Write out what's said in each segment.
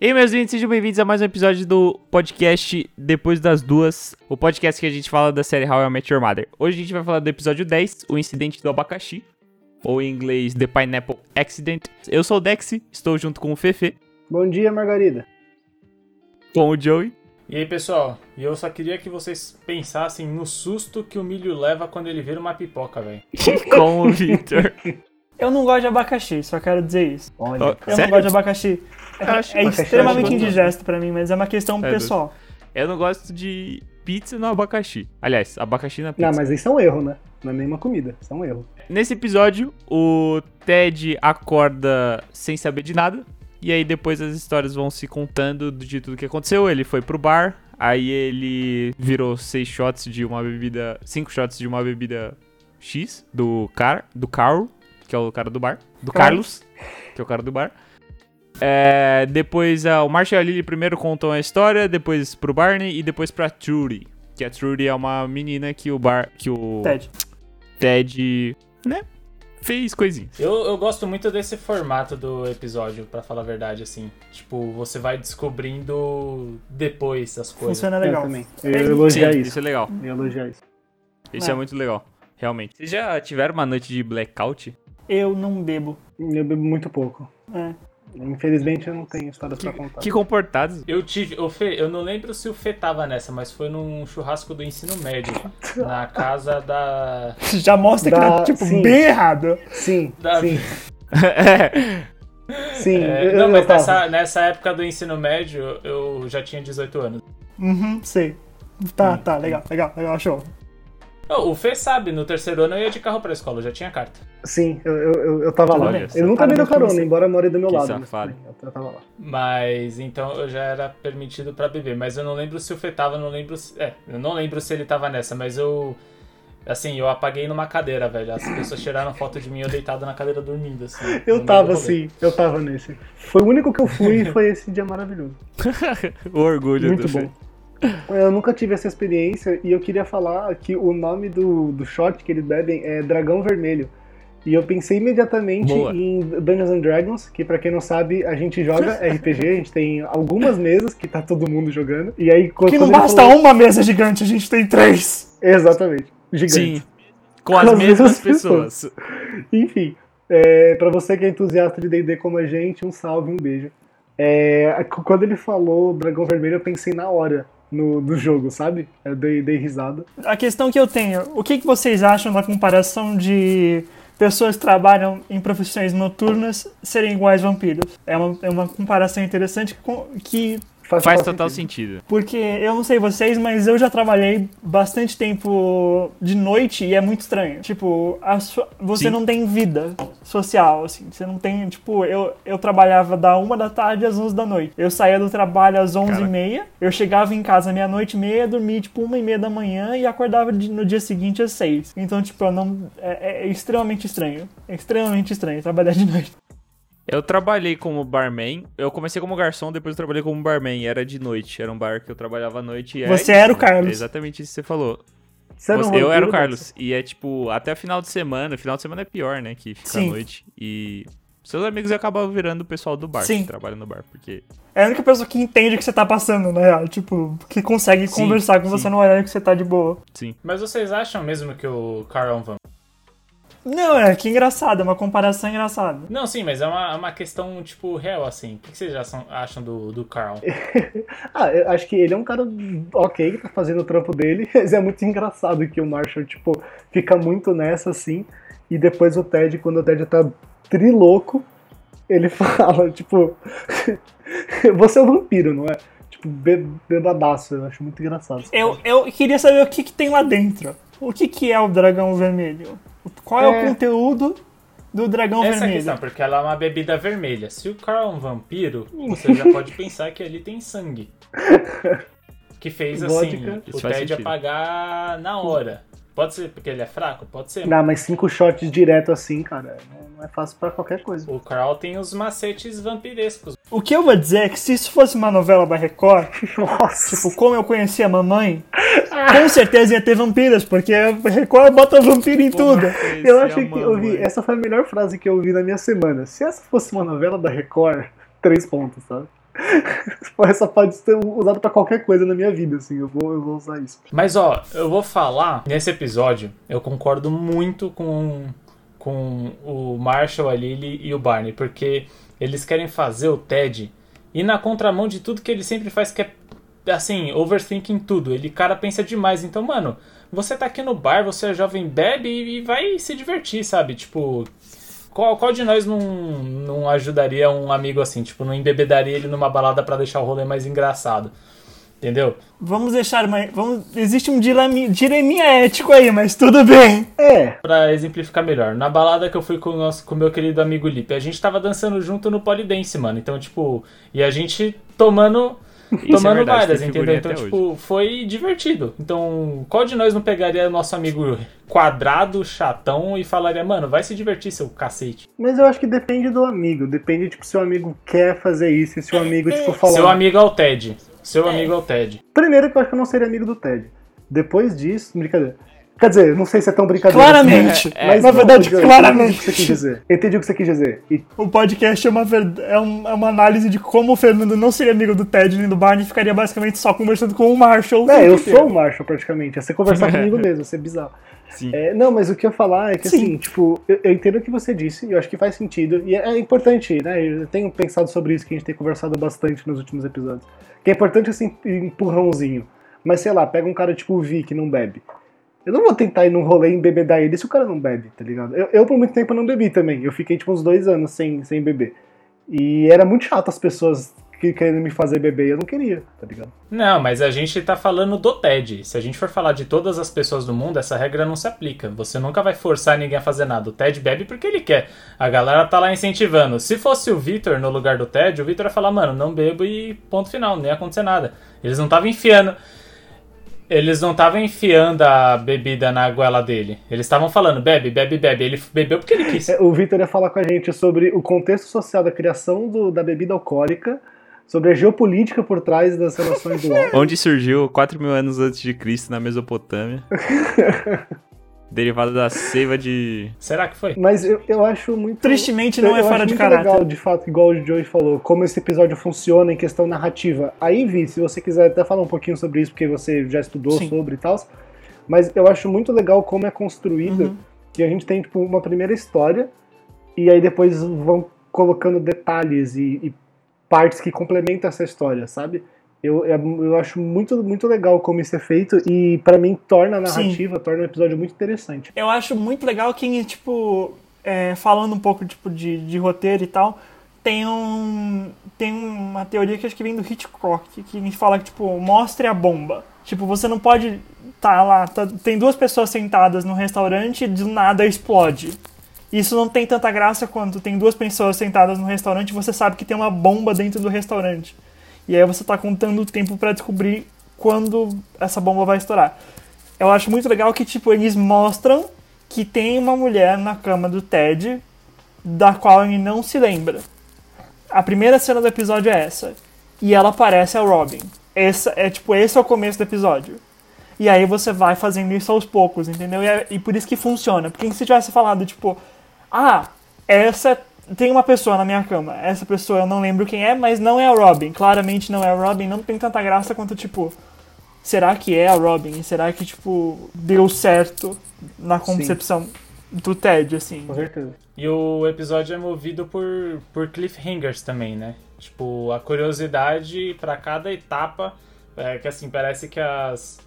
E aí, meus ouvintes, sejam bem-vindos a mais um episódio do podcast Depois das Duas, o podcast que a gente fala da série How I Met Your Mother. Hoje a gente vai falar do episódio 10, o incidente do abacaxi, ou em inglês The Pineapple Accident. Eu sou o Dex, estou junto com o Fefe, Bom dia, Margarida. com o Joey. E aí, pessoal, e eu só queria que vocês pensassem no susto que o milho leva quando ele vira uma pipoca, velho. com o Victor. Eu não gosto de abacaxi, só quero dizer isso. Olha, Ó, Eu Sério? não gosto de abacaxi. É, acho é extremamente indigesto pra mim, mas é uma questão É, pessoal. Eu não gosto de pizza no abacaxi. Aliás, abacaxi na pizza. Não, mas isso é um erro, né? Não é nenhuma comida, isso é um erro. Nesse episódio, o Ted acorda sem saber de nada. E aí depois as histórias vão se contando de tudo que aconteceu. Ele foi pro bar, aí ele virou seis shots de uma bebida. cinco shots de uma bebida X do cara, do Carl, que é o cara do bar. Do Carl. Carlos, que é o cara do bar. É, depois ah, o Marshall e a Lily primeiro contam a história, depois pro Barney e depois pra Trudy. Que a Trudy é uma menina que o bar. que o Ted. Ted, né? Fez coisinhas. Eu, eu gosto muito desse formato do episódio, pra falar a verdade, assim. Tipo, você vai descobrindo depois as coisas. Funciona Eu legal. também. Eu ia elogiar Sim, isso. isso é legal. Eu ia elogiar isso. Isso é. É. muito legal. Realmente. Vocês já tiveram uma noite de blackout? Eu não bebo. Eu bebo muito pouco. É. Infelizmente eu não tenho histórias pra contar. Que comportados. Eu tive. O Fê, eu não lembro se o Fê tava nessa, mas foi num churrasco do ensino médio. na casa da. Já mostra que Dá- tá, tipo, sim. bem errado. Sim, Da- sim, é. sim. É, eu, não, eu mas tava. nessa, nessa época do ensino médio eu já tinha 18 anos. Uhum, sei. Tá, tá, legal, legal, legal, show. Oh, o Fê sabe, no terceiro ano eu ia de carro pra escola, eu já tinha carta. Sim, eu, eu, eu, eu tava lá. Olha. Ele nunca me deu carona, embora more do meu Que lado. mas safado. bem, eu, eu tava lá. Mas então eu já era permitido pra beber. Mas eu não lembro se o Fê tava, eu não lembro se. É, eu não lembro se ele tava nessa, mas eu. Assim, eu apaguei numa cadeira, velho. As pessoas tiraram foto de mim eu deitado na cadeira dormindo, assim. Eu tava do rolê. sim, eu tava nesse. Foi o único que eu fui e foi esse dia maravilhoso. o orgulho Muito do bom. Eu nunca tive essa experiência e eu queria falar que o nome do, do shot que eles bebem é Dragão Vermelho. E eu pensei imediatamente Boa. em Dungeons and Dragons, que pra quem não sabe, a gente joga RPG, a gente tem algumas mesas que tá todo mundo jogando. E aí quando Que não basta falou- uma mesa gigante, a gente tem três. Exatamente. Gigante. Sim. Com as Com as mesmas mesmas pessoas. Enfim, é, para você que é entusiasta de D&D como a gente, um salve, um beijo. É, quando ele falou Dragão Vermelho, eu pensei na hora no, do jogo, sabe? Eu dei, dei risada. A questão que eu tenho, o que, que vocês acham da comparação de pessoas que trabalham em profissões noturnas serem iguais vampiros? É uma, é uma comparação interessante que Faz total sentido. Porque eu não sei vocês, mas eu já trabalhei bastante tempo de noite e é muito estranho. Tipo, a sua- você Sim. não tem vida social, assim. Você não tem, tipo, eu, eu trabalhava da uma da tarde às 11 da noite. Eu saía do trabalho às 11 Cara. e meia. Eu chegava em casa meia-noite e meia, dormia, tipo, uma e meia da manhã e acordava de- no dia seguinte às seis. Então, tipo, eu não, é, é extremamente estranho. É extremamente estranho trabalhar de noite. Eu trabalhei como barman. Eu comecei como garçom, depois eu trabalhei como barman. Era de noite. Era um bar que eu trabalhava à noite. E é Você isso. era o Carlos. É exatamente isso que você falou. Você era Você- eu era o Carlos. E é tipo, até final de semana. Final de semana é pior, né? Que fica Sim. à noite. E seus amigos acabam virando o pessoal do bar, Sim. que trabalha no bar. Porque É a única pessoa que entende o que você tá passando, na real. Tipo, que consegue Sim, conversar com sim. você no horário que você tá de boa. Sim. Mas vocês acham mesmo que o Carl é um vampiro? Não, é que engraçado, é uma comparação engraçada. Não, sim, mas é uma, é uma questão, tipo, real, assim. O que vocês acham, acham do, do Carl? Ah, eu acho que ele é um cara ok, que tá fazendo o trampo dele, mas é muito engraçado que o Marshall, tipo, fica muito nessa, assim, e depois o Ted, quando o Ted tá trilouco, ele fala, tipo, você é um vampiro, não é? Tipo, be bebadaço, eu acho muito engraçado. Eu, eu queria saber o que, que tem lá dentro. O que, que é o dragão vermelho? Qual é, É. o conteúdo do dragão Essa é vermelho? questão, porque ela é uma bebida vermelha. Se o Carl é um vampiro, você já pode pensar que ali tem sangue. Que fez, assim, Vodka. o Ted apagar na hora. Pode ser porque ele é fraco? Pode ser. Não, mas cinco shots direto assim, cara, não É fácil pra qualquer coisa. O Carl tem os macetes vampirescos. O que eu vou dizer é que se isso fosse uma novela da Record, Nossa. tipo, como eu conheci a mamãe, com certeza ia ter vampiras, porque a Record bota vampiro em tudo. Eu acho que eu ouvi, essa foi a melhor frase que eu ouvi na minha semana. Se essa fosse uma novela da Record, três pontos, sabe? Essa pode ser usada pra qualquer coisa na minha vida, assim, eu vou, eu vou usar isso. Mas ó, eu vou falar, nesse episódio, eu concordo muito com, com o Marshall, a Lily e o Barney, porque eles querem fazer o Ted ir na contramão de tudo que ele sempre faz, que é assim, overthinking tudo. Ele, cara, pensa demais. Então, mano, você tá aqui no bar, você é jovem, bebe e vai se divertir, sabe? Tipo, qual, qual de nós não, não ajudaria um amigo assim? Tipo, não embebedaria ele numa balada pra deixar o rolê mais engraçado. Entendeu? Vamos deixar uma. Vamos, existe um dilema, dileminha ético aí, mas tudo bem. É, Pra exemplificar melhor, na balada que eu fui com o nosso, com meu querido amigo Lipe, a gente tava dançando junto no polidense, mano. Então, tipo, e a gente tomando tomando verdade, várias, entendeu? Então, tipo, foi divertido. Então, qual de nós não pegaria nosso amigo quadrado, chatão e falaria, mano, vai se divertir, seu cacete. mas eu acho que depende do amigo. Depende, tipo, se o amigo quer fazer isso e se o amigo, tipo, falar. Seu amigo é o Ted. Seu amigo é o Ted. Primeiro que eu acho que eu não seria amigo do Ted. Depois disso, brincadeira. Quer dizer, não sei se é tão brincadeira. Claramente. assim, mas na não, verdade, eu claramente. Entendi o que você quis dizer. Entendi o que você quis dizer. E O podcast é uma, é, um- é uma análise de como o Fernando não seria amigo do Ted nem do Barney e ficaria basicamente só conversando com o Marshall. É, eu inteiro. sou o Marshall praticamente. É você conversar comigo mesmo, é ser bizarro. Sim. É, não, mas o que eu ia falar é que Sim. assim, tipo, eu, eu entendo o que você disse, e eu acho que faz sentido. E é, é importante, né? Eu tenho pensado sobre isso que a gente tem conversado bastante nos últimos episódios. Que é importante esse empurrãozinho. Mas sei lá, pega um cara tipo o Vi que não bebe. Eu não vou tentar ir num rolê e embebedar ele se o cara não bebe, tá ligado? Eu, eu por muito tempo não bebi também. Eu fiquei tipo uns dois anos sem, sem beber. E era muito chato as pessoas que querendo me fazer beber e eu não queria, tá ligado? Não, mas a gente tá falando do TED. Se a gente for falar de todas as pessoas do mundo, essa regra não se aplica. Você nunca vai forçar ninguém a fazer nada. O Ted bebe porque ele quer. A galera tá lá incentivando. Se fosse o Vitor no lugar do Ted, o Vitor ia falar, mano, não bebo e ponto final, não ia acontecer nada. Eles não estavam enfiando. Eles não estavam enfiando a bebida na goela dele. Eles estavam falando, bebe, bebe, bebe. Ele bebeu porque ele quis. É, O Vitor ia falar com a gente sobre o contexto social da criação do- da bebida alcoólica, sobre a geopolítica por trás das relações do álcool. Onde surgiu 4 mil anos antes de Cristo na Mesopotâmia. Derivado da seiva de. Será que foi? Mas eu, eu acho muito. Tristemente não eu é fora de muito caráter. legal, de fato, igual o Joey falou, como esse episódio funciona em questão narrativa. Aí, Vi, se você quiser até falar um pouquinho sobre isso, porque você já estudou Sim. sobre e tal. Mas eu acho muito legal como é construída. Uhum. Que a gente tem, tipo, uma primeira história, e aí depois vão colocando detalhes e, e partes que complementam essa história, sabe? Eu, eu, eu acho muito, muito legal como isso é feito, e pra mim torna a Sim. narrativa, torna o episódio muito interessante. Eu acho muito legal que, tipo, é, falando um pouco tipo, de, de roteiro e tal, tem um. Tem uma teoria que acho que vem do Hitchcock, que a gente fala que, tipo, mostre a bomba. Tipo, você não pode tá lá, tá- tem duas pessoas sentadas no restaurante e do nada explode. Isso não tem tanta graça quanto tem duas pessoas sentadas no restaurante e você sabe que tem uma bomba dentro do restaurante. E aí você tá contando o tempo pra descobrir quando essa bomba vai estourar. Eu acho muito legal que, tipo, eles mostram que tem uma mulher na cama do Ted da qual ele não se lembra. A primeira cena do episódio é essa. E ela parece a Robin. Essa, é tipo, esse é o começo do episódio. E aí você vai fazendo isso aos poucos, entendeu? E, é- e por isso que funciona. Porque se tivesse falado, tipo, ah, essa. Tem uma pessoa na minha cama. Essa pessoa eu não lembro quem é, mas não é a Robin. Claramente não é a Robin. Não tem tanta graça quanto, tipo, será que é a Robin? Será que, tipo, deu certo na concepção do Ted, assim? Com certeza. E o episódio é movido por, por cliffhangers também, né? Tipo, a curiosidade pra cada etapa, é, que assim, parece que as,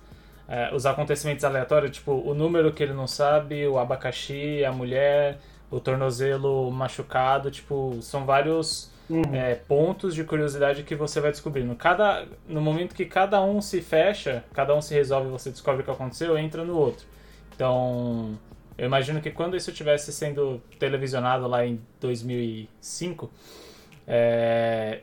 é, os acontecimentos aleatórios, tipo, o número que ele não sabe, o abacaxi, a mulher, o tornozelo machucado, tipo, são vários é, pontos de curiosidade que você vai descobrindo. Cada, no momento que cada um se fecha, cada um se resolve você descobre o que aconteceu, entra no outro. Então, eu imagino que quando isso estivesse sendo televisionado lá em 2005, é,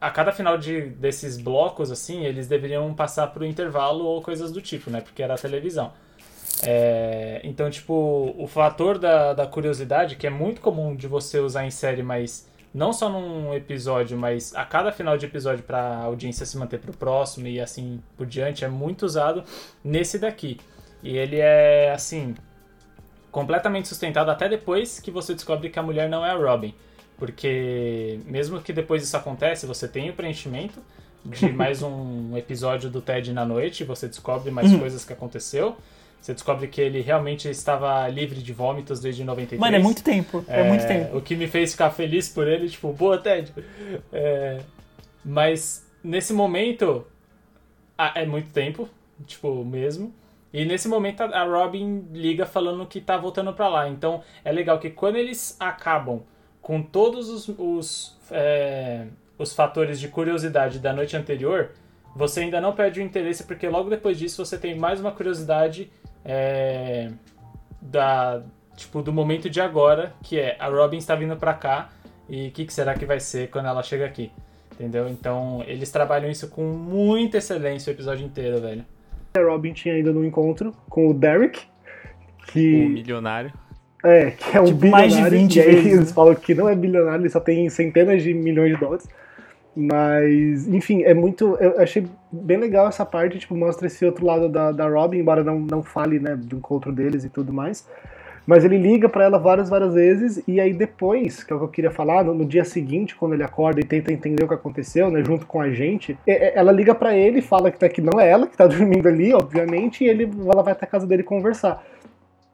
a cada final de, desses blocos, assim, eles deveriam passar pro intervalo ou coisas do tipo, né? Porque era a televisão. É, então, tipo, o fator da, da curiosidade, que é muito comum de você usar em série, mas não só num episódio, mas a cada final de episódio para a audiência se manter pro próximo e assim por diante, é muito usado nesse daqui. E ele é, assim, completamente sustentado até depois que você descobre que a mulher não é a Robin. Porque mesmo que depois isso acontece, você tem o preenchimento de mais um episódio do Ted na noite, você descobre mais Uhum. coisas que aconteceu. Você descobre que ele realmente estava livre de vômitos desde 93. Mano, é muito tempo. É, muito tempo. O que me fez ficar feliz por ele, tipo, boa, Ted. É, mas nesse momento. ah, é muito tempo, tipo, mesmo. E nesse momento a Robin liga falando que tá voltando pra lá. Então é legal que quando eles acabam com todos os, os, é, os fatores de curiosidade da noite anterior, você ainda não perde o interesse, porque logo depois disso você tem mais uma curiosidade é, da, tipo, do momento de agora, que é a Robin está vindo pra cá e o que, que será que vai ser quando ela chega aqui. Entendeu? Então eles trabalham isso com muita excelência o episódio inteiro, velho. A Robin tinha ido no encontro com o Derek, O que milionário. é, que é um Tipo, bilionário. mais de 20 e aí vezes. eles falam que não é bilionário, ele só tem centenas de milhões de dólares. Mas, enfim, é muito. Eu achei bem legal essa parte, tipo, mostra esse outro lado da, da Robin, embora não, não fale, né, do encontro deles e tudo mais. Mas ele liga pra ela várias, várias vezes, e aí depois, que é o que eu queria falar, no, no dia seguinte, quando ele acorda e tenta entender o que aconteceu, né, junto com a gente, é- é- ela liga pra ele fala que, tá, que não é ela que tá dormindo ali, obviamente, e ele, ela vai até a casa dele conversar.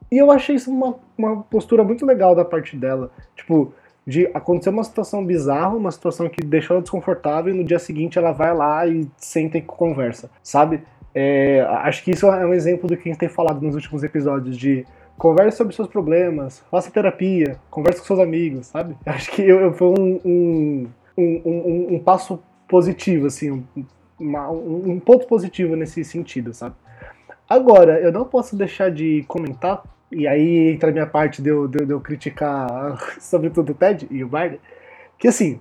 E eu achei isso uma, uma postura muito legal da parte dela. Tipo, de acontecer uma situação bizarra, uma situação que deixou ela desconfortável, e no dia seguinte ela vai lá e senta e conversa, sabe? É, acho que isso é um exemplo do que a gente tem falado nos últimos episódios, de converse sobre seus problemas, faça terapia, converse com seus amigos, sabe? Acho que eu, eu- foi um, um, um, um- passo positivo, assim, um, uma- um- um ponto positivo nesse sentido, sabe? Agora, eu não posso deixar de comentar, e aí entra a minha parte de eu, de de eu criticar, sobretudo o Ted e o Barney, que assim,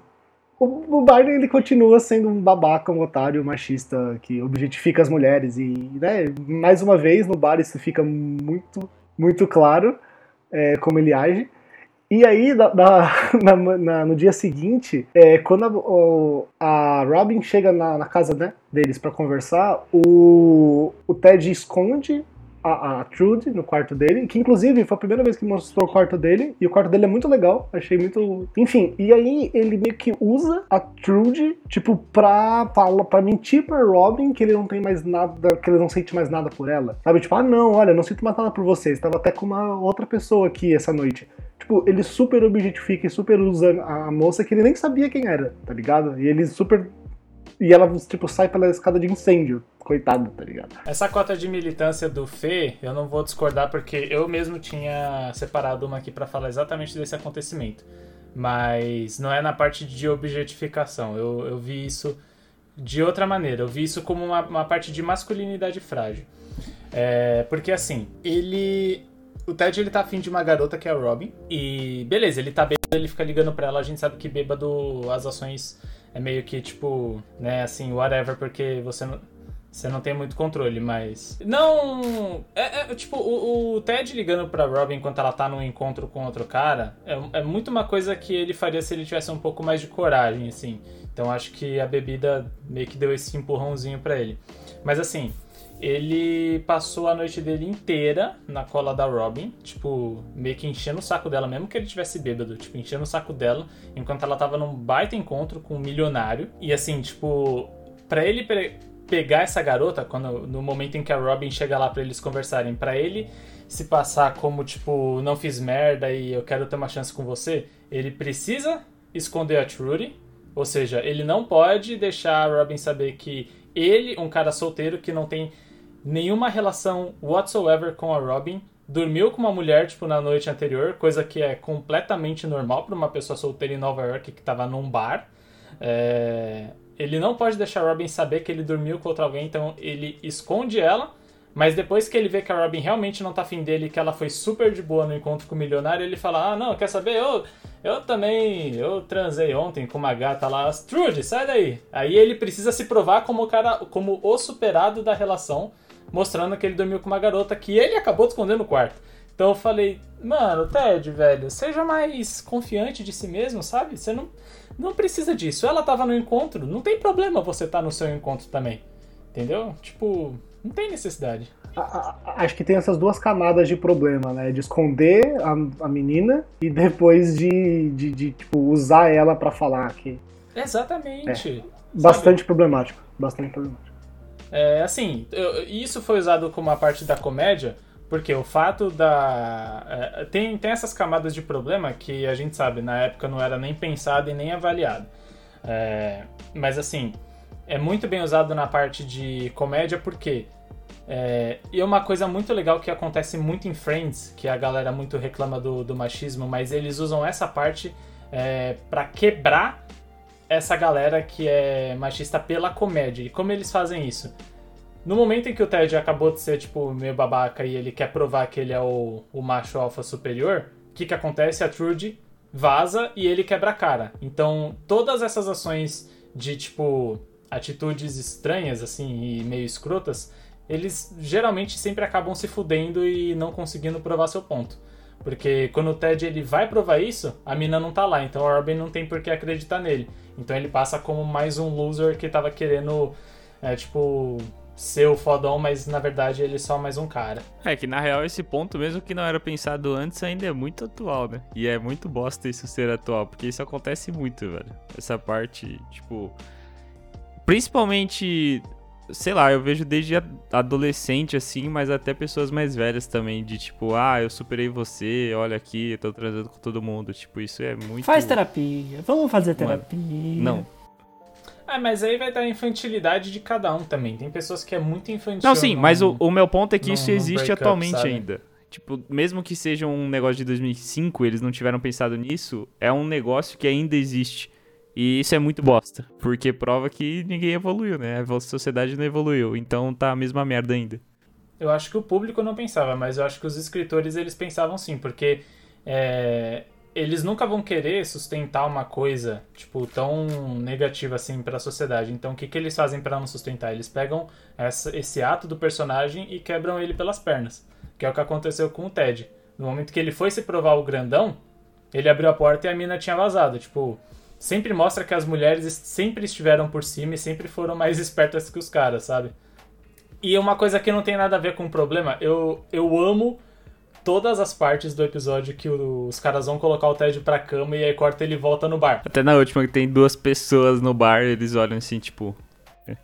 o, o Barney ele continua sendo um babaca, um otário, um machista que objetifica as mulheres, e né, mais uma vez no bar isso fica muito, muito claro é, como ele age. E aí, na- na- na- no dia seguinte, é, quando a, o- a Robin chega na, casa né, deles pra conversar, o, o Ted esconde a, a Trude no quarto dele, que inclusive foi a primeira vez que mostrou o quarto dele, e o quarto dele é muito legal, achei muito. Enfim, e aí ele meio que usa a Trude, tipo, pra, pra, pra mentir pra Robin que ele não tem mais nada, que ele não sente mais nada por ela. Sabe? Tipo, ah, não, olha, não sinto mais nada por você, estava até com uma outra pessoa aqui essa noite. Tipo, ele super objetifica e super usa a moça que ele nem sabia quem era, tá ligado? E ele super. E ela, tipo, sai pela escada de incêndio. Coitada, tá ligado? Essa cota de militância do Fê, eu não vou discordar porque eu mesmo tinha separado uma aqui pra falar exatamente desse acontecimento. Mas não é na parte de objetificação. Eu, eu vi isso de outra maneira. Eu vi isso como uma, uma parte de masculinidade frágil. É, porque assim, ele. O Ted ele tá afim de uma garota que é a Robin. E beleza, ele tá bêbado, ele fica ligando pra ela. A gente sabe que bêbado as ações é meio que tipo, né, assim, whatever, porque você não. Você não tem muito controle, mas. Não. É, é, tipo, o, o Ted ligando pra Robin enquanto ela tá num encontro com outro cara é, é muito uma coisa que ele faria se ele tivesse um pouco mais de coragem, assim. Então acho que a bebida meio que deu esse empurrãozinho pra ele. Mas assim, ele passou a noite dele inteira na cola da Robin, tipo, meio que enchendo o saco dela, mesmo que ele tivesse bêbado, tipo, enchendo o saco dela, enquanto ela tava num baita encontro com um milionário. E assim, tipo, pra ele pe- pegar essa garota, quando no momento em que a Robin chega lá pra eles conversarem, pra ele se passar como, tipo, não fiz merda e eu quero ter uma chance com você, ele precisa esconder a Trudy, ou seja, ele não pode deixar a Robin saber que ele, um cara solteiro que não tem nenhuma relação whatsoever com a Robin, dormiu com uma mulher, tipo, na noite anterior, coisa que é completamente normal para uma pessoa solteira em Nova York que tava num bar. É, Ele não pode deixar a Robin saber que ele dormiu com outra alguém, então ele esconde ela, mas depois que ele vê que a Robin realmente não tá afim dele, que ela foi super de boa no encontro com o milionário, ele fala, ah, não, quer saber, eu, eu também, eu transei ontem com uma gata lá, Trude, sai daí. Aí ele precisa se provar como o cara, como o superado da relação, mostrando que ele dormiu com uma garota que ele acabou de esconder no quarto. Então eu falei, mano, Ted, velho, seja mais confiante de si mesmo, sabe? Você não, não precisa disso. Ela tava no encontro, não tem problema você estar tá no seu encontro também. Entendeu? Tipo, não tem necessidade. Acho que tem essas duas camadas de problema, né? De esconder a, a menina e depois de, de, de tipo, usar ela para falar que. Exatamente. É. Bastante problemático. Bastante problemático. É, assim, eu, isso foi usado como a parte da comédia, porque o fato da. É, tem, tem essas camadas de problema que a gente sabe, na época não era nem pensado e nem avaliado. É, mas assim, é muito bem usado na parte de comédia porque. É, e é uma coisa muito legal que acontece muito em Friends, que a galera muito reclama do, do machismo, mas eles usam essa parte é, para quebrar essa galera que é machista pela comédia. E como eles fazem isso? No momento em que o Ted acabou de ser, tipo, meio babaca e ele quer provar que ele é o, o macho alfa superior, o que que acontece? A Trudy vaza e ele quebra a cara. Então, todas essas ações de, tipo, atitudes estranhas, assim, e meio escrotas, eles geralmente sempre acabam se fudendo e não conseguindo provar seu ponto. Porque quando o Ted ele vai provar isso, a mina não tá lá, então o Robin não tem por que acreditar nele. Então ele passa como mais um loser que tava querendo, é, tipo, ser o fodão, mas na verdade ele é só mais um cara. É que na real esse ponto, mesmo que não era pensado antes, ainda é muito atual, né? E é muito bosta isso ser atual, porque isso acontece muito, velho. Essa parte, tipo. Principalmente sei lá, eu vejo desde adolescente assim, mas até pessoas mais velhas também, de tipo, ah, eu superei você, olha aqui, eu tô transando com todo mundo. Tipo, isso é muito. Faz terapia, vamos fazer terapia. Não. Ah, mas aí vai dar infantilidade de cada um também. Tem pessoas que é muito infantil. Não, sim, mas o, o meu ponto é que isso existe atualmente up, ainda. Tipo, mesmo que seja um negócio de 2005, eles não tiveram pensado nisso, é um negócio que ainda existe. E isso é muito bosta, porque prova que ninguém evoluiu, né? A sociedade não evoluiu, então tá a mesma merda ainda. Eu acho que o público não pensava, mas eu acho que os escritores eles pensavam sim, porque é, eles nunca vão querer sustentar uma coisa tipo tão negativa assim para a sociedade. Então o que, que eles fazem para não sustentar? Eles pegam essa, esse ato do personagem e quebram ele pelas pernas, que é o que aconteceu com o Ted. No momento que ele foi se provar o grandão, ele abriu a porta e a mina tinha vazado, tipo sempre mostra que as mulheres sempre estiveram por cima e sempre foram mais espertas que os caras, sabe? E uma coisa que não tem nada a ver com o problema, eu, eu amo todas as partes do episódio que os caras vão colocar o Ted pra cama e aí corta ele volta no bar. Até na última que tem duas pessoas no bar, eles olham assim, tipo. É,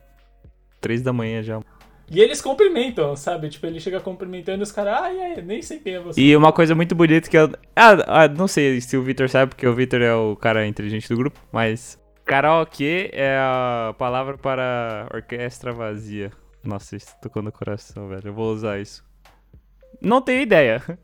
três da manhã já. E eles cumprimentam, sabe? Tipo, ele chega cumprimentando e os caras, ah, é, nem sei quem é você. E uma coisa muito bonita que eu. Ah, ah não sei se o Victor sabe, porque o Victor é o cara inteligente do grupo, mas. Karaokê é a palavra para orquestra vazia. Nossa, isso tocou no coração, velho. Eu vou usar isso. Não tenho ideia.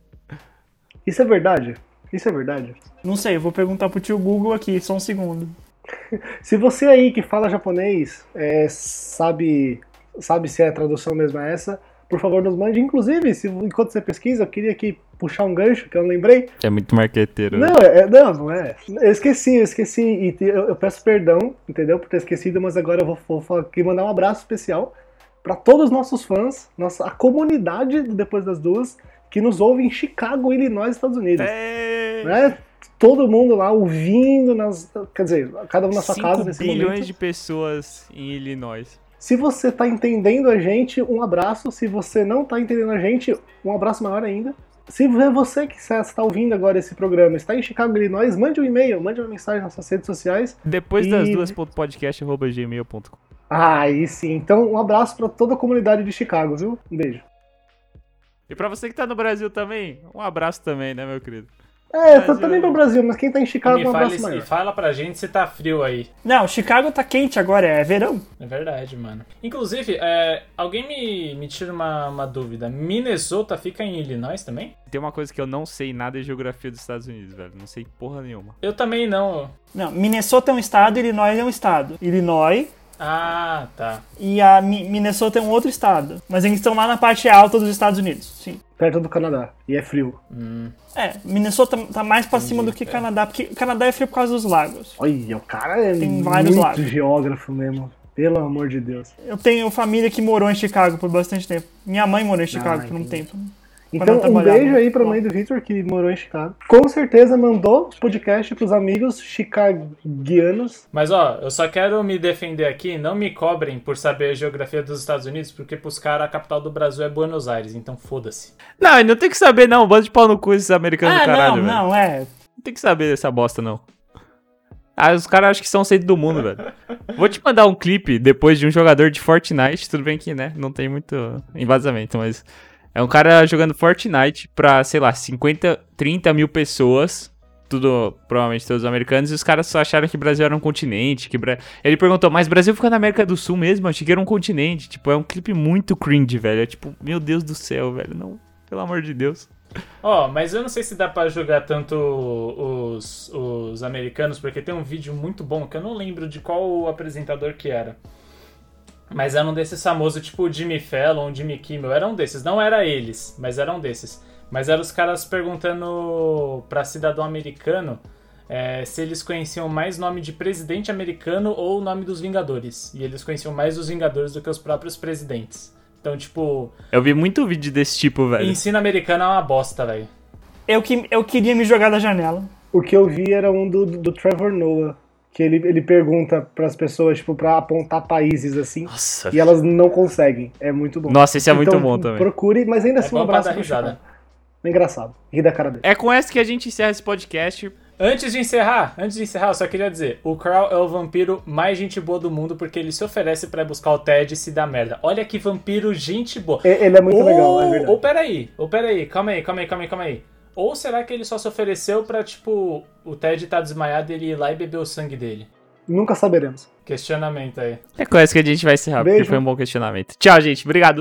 Isso é verdade? Isso é verdade? Não sei, eu vou perguntar pro tio Google aqui, só um segundo. Se você aí que fala japonês é, sabe sabe se é a tradução mesmo é essa, por favor nos mande. Inclusive, se, enquanto você pesquisa, eu queria aqui puxar um gancho que eu não lembrei. É muito marqueteiro. Não, é, é, não, não é. Eu esqueci, eu esqueci. E eu, eu, peço perdão, entendeu? Por ter esquecido, mas agora eu vou, vou aqui mandar um abraço especial para todos os nossos fãs, nossa, a comunidade do Depois das Duas, que nos ouve em Chicago, Illinois, Estados Unidos. É... Né? Todo mundo lá ouvindo, nas, quer dizer, cada um na sua casa nesse bilhões momento. de pessoas em Illinois. Se você está entendendo a gente, um abraço. Se você não está entendendo a gente, um abraço maior ainda. Se você que está ouvindo agora esse programa está em Chicago, Illinois, mande um e-mail, mande uma mensagem nas suas redes sociais. Depois e... das duas podcast@gmail.com. Ah, aí sim. Então, um abraço para toda a comunidade de Chicago, viu? Um beijo. E para você que está no Brasil também, um abraço também, né, meu querido? É, tá também pro Brasil, mas quem tá em Chicago é um abraço fala, maior. E fala pra gente se tá frio aí. Não, Chicago tá quente agora, é verão. É verdade, mano. Inclusive, é, alguém me, me tira uma, uma dúvida. Minnesota fica em Illinois também? Tem uma coisa que eu não sei nada de geografia dos Estados Unidos, velho. Não sei porra nenhuma. Eu também não. Não, Minnesota é um estado, Illinois é um estado. Illinois ah, tá. E a Minnesota é um outro estado. Mas eles estão lá na parte alta dos Estados Unidos, sim. Perto do Canadá. E é frio. Hum. É, Minnesota tá mais pra Entendi, cima do que é. Canadá, porque Canadá é frio por causa dos lagos. Olha, o cara é Tem vários muito lagos. geógrafo mesmo. Pelo amor de Deus. Eu tenho família que morou em Chicago por bastante tempo. Minha mãe morou em Chicago Ah, por um entendi. tempo. Então, um beijo aí pra mãe do Victor, que morou em Chicago. Com certeza mandou podcast pros amigos chicagianos. Mas ó, eu só quero me defender aqui, não me cobrem por saber a geografia dos Estados Unidos, porque pros caras a capital do Brasil é Buenos Aires, então foda-se. Não, não tem que saber, não. Bando de pau no cu esses americanos Ah, do caralho, não, velho. não, é. Não tem que saber dessa bosta, não. Ah, os caras acham que são o centro do mundo, velho. Vou te mandar um clipe depois de um jogador de Fortnite. Tudo bem que, né, não tem muito embasamento, mas... É um cara jogando Fortnite pra, sei lá, 50, 30 mil pessoas. Tudo, provavelmente todos americanos. E os caras só acharam que Brasil era um continente. Que Bra... Ele perguntou, mas Brasil fica na América do Sul mesmo? Achei que era um continente. Tipo, é um clipe muito cringe, velho. É tipo, meu Deus do céu, velho. Não, pelo amor de Deus. Ó, mas eu não sei se dá pra julgar tanto os, os americanos, porque tem um vídeo muito bom que eu não lembro de qual apresentador que era. Mas era um desses famosos, tipo o Jimmy Fallon, Jimmy Kimmel, era um desses. Não era eles, mas era um desses. Mas eram os caras perguntando pra cidadão americano é, se eles conheciam mais nome de presidente americano ou o nome dos Vingadores. E eles conheciam mais os Vingadores do que os próprios presidentes. Então, tipo, Eu vi muito vídeo desse tipo, velho. ensino americano é uma bosta, velho. Eu, que, eu queria me jogar da janela. O que eu vi era um do, do Trevor Noah. Que ele, ele pergunta pras pessoas, tipo, pra apontar países assim. Nossa, E elas não conseguem. É muito bom. Nossa, esse é muito Então, bom também. Procure, mas ainda É assim um pra abraço risada. É engraçado. Ri da cara dele. É com essa que a gente encerra esse podcast. Antes de encerrar, antes de encerrar, eu só queria dizer, o Crow é o vampiro mais gente boa do mundo porque ele se oferece pra buscar o Ted e se dá merda. Olha que vampiro gente boa. Ele é muito ou, legal, é verdade. Ou peraí, ou peraí, calma aí, calma aí, calma aí, calma aí. Ou será que ele só se ofereceu pra, tipo, o Ted tá desmaiado e ele ir lá e beber o sangue dele? Nunca saberemos. Questionamento aí. É com essa que a gente vai encerrar, porque Beijo. foi um bom questionamento. Tchau, gente. Obrigado.